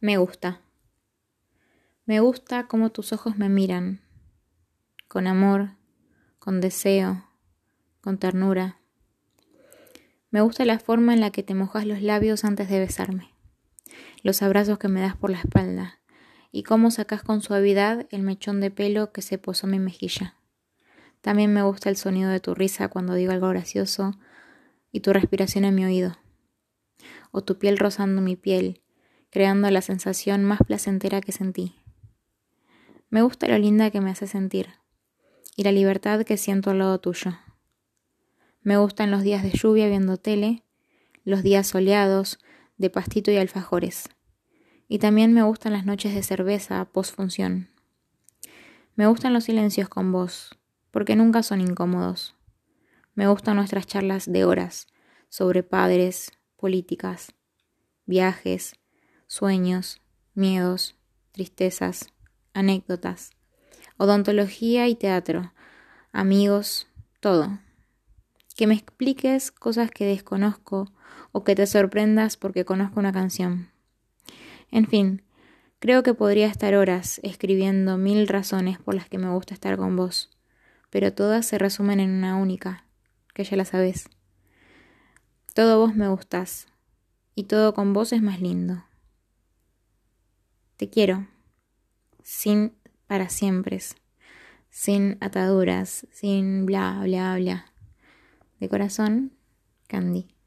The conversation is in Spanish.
Me gusta. Me gusta cómo tus ojos me miran, con amor, con deseo, con ternura. Me gusta la forma en la que te mojas los labios antes de besarme, los abrazos que me das por la espalda y cómo sacas con suavidad el mechón de pelo que se posó en mi mejilla. También me gusta el sonido de tu risa cuando digo algo gracioso y tu respiración en mi oído, o tu piel rozando mi piel creando la sensación más placentera que sentí. Me gusta lo linda que me hace sentir y la libertad que siento al lado tuyo. Me gustan los días de lluvia viendo tele, los días soleados de pastito y alfajores. Y también me gustan las noches de cerveza post función. Me gustan los silencios con vos, porque nunca son incómodos. Me gustan nuestras charlas de horas sobre padres, políticas, viajes, sueños, miedos, tristezas, anécdotas, odontología y teatro, amigos, todo. Que me expliques cosas que desconozco o que te sorprendas porque conozco una canción. En fin, creo que podría estar horas escribiendo mil razones por las que me gusta estar con vos, pero todas se resumen en una única, que ya la sabes. Todo vos me gustás, y todo con vos es más lindo. Te quiero, sin para siempre, sin ataduras, sin bla, bla, bla. De corazón, Candy.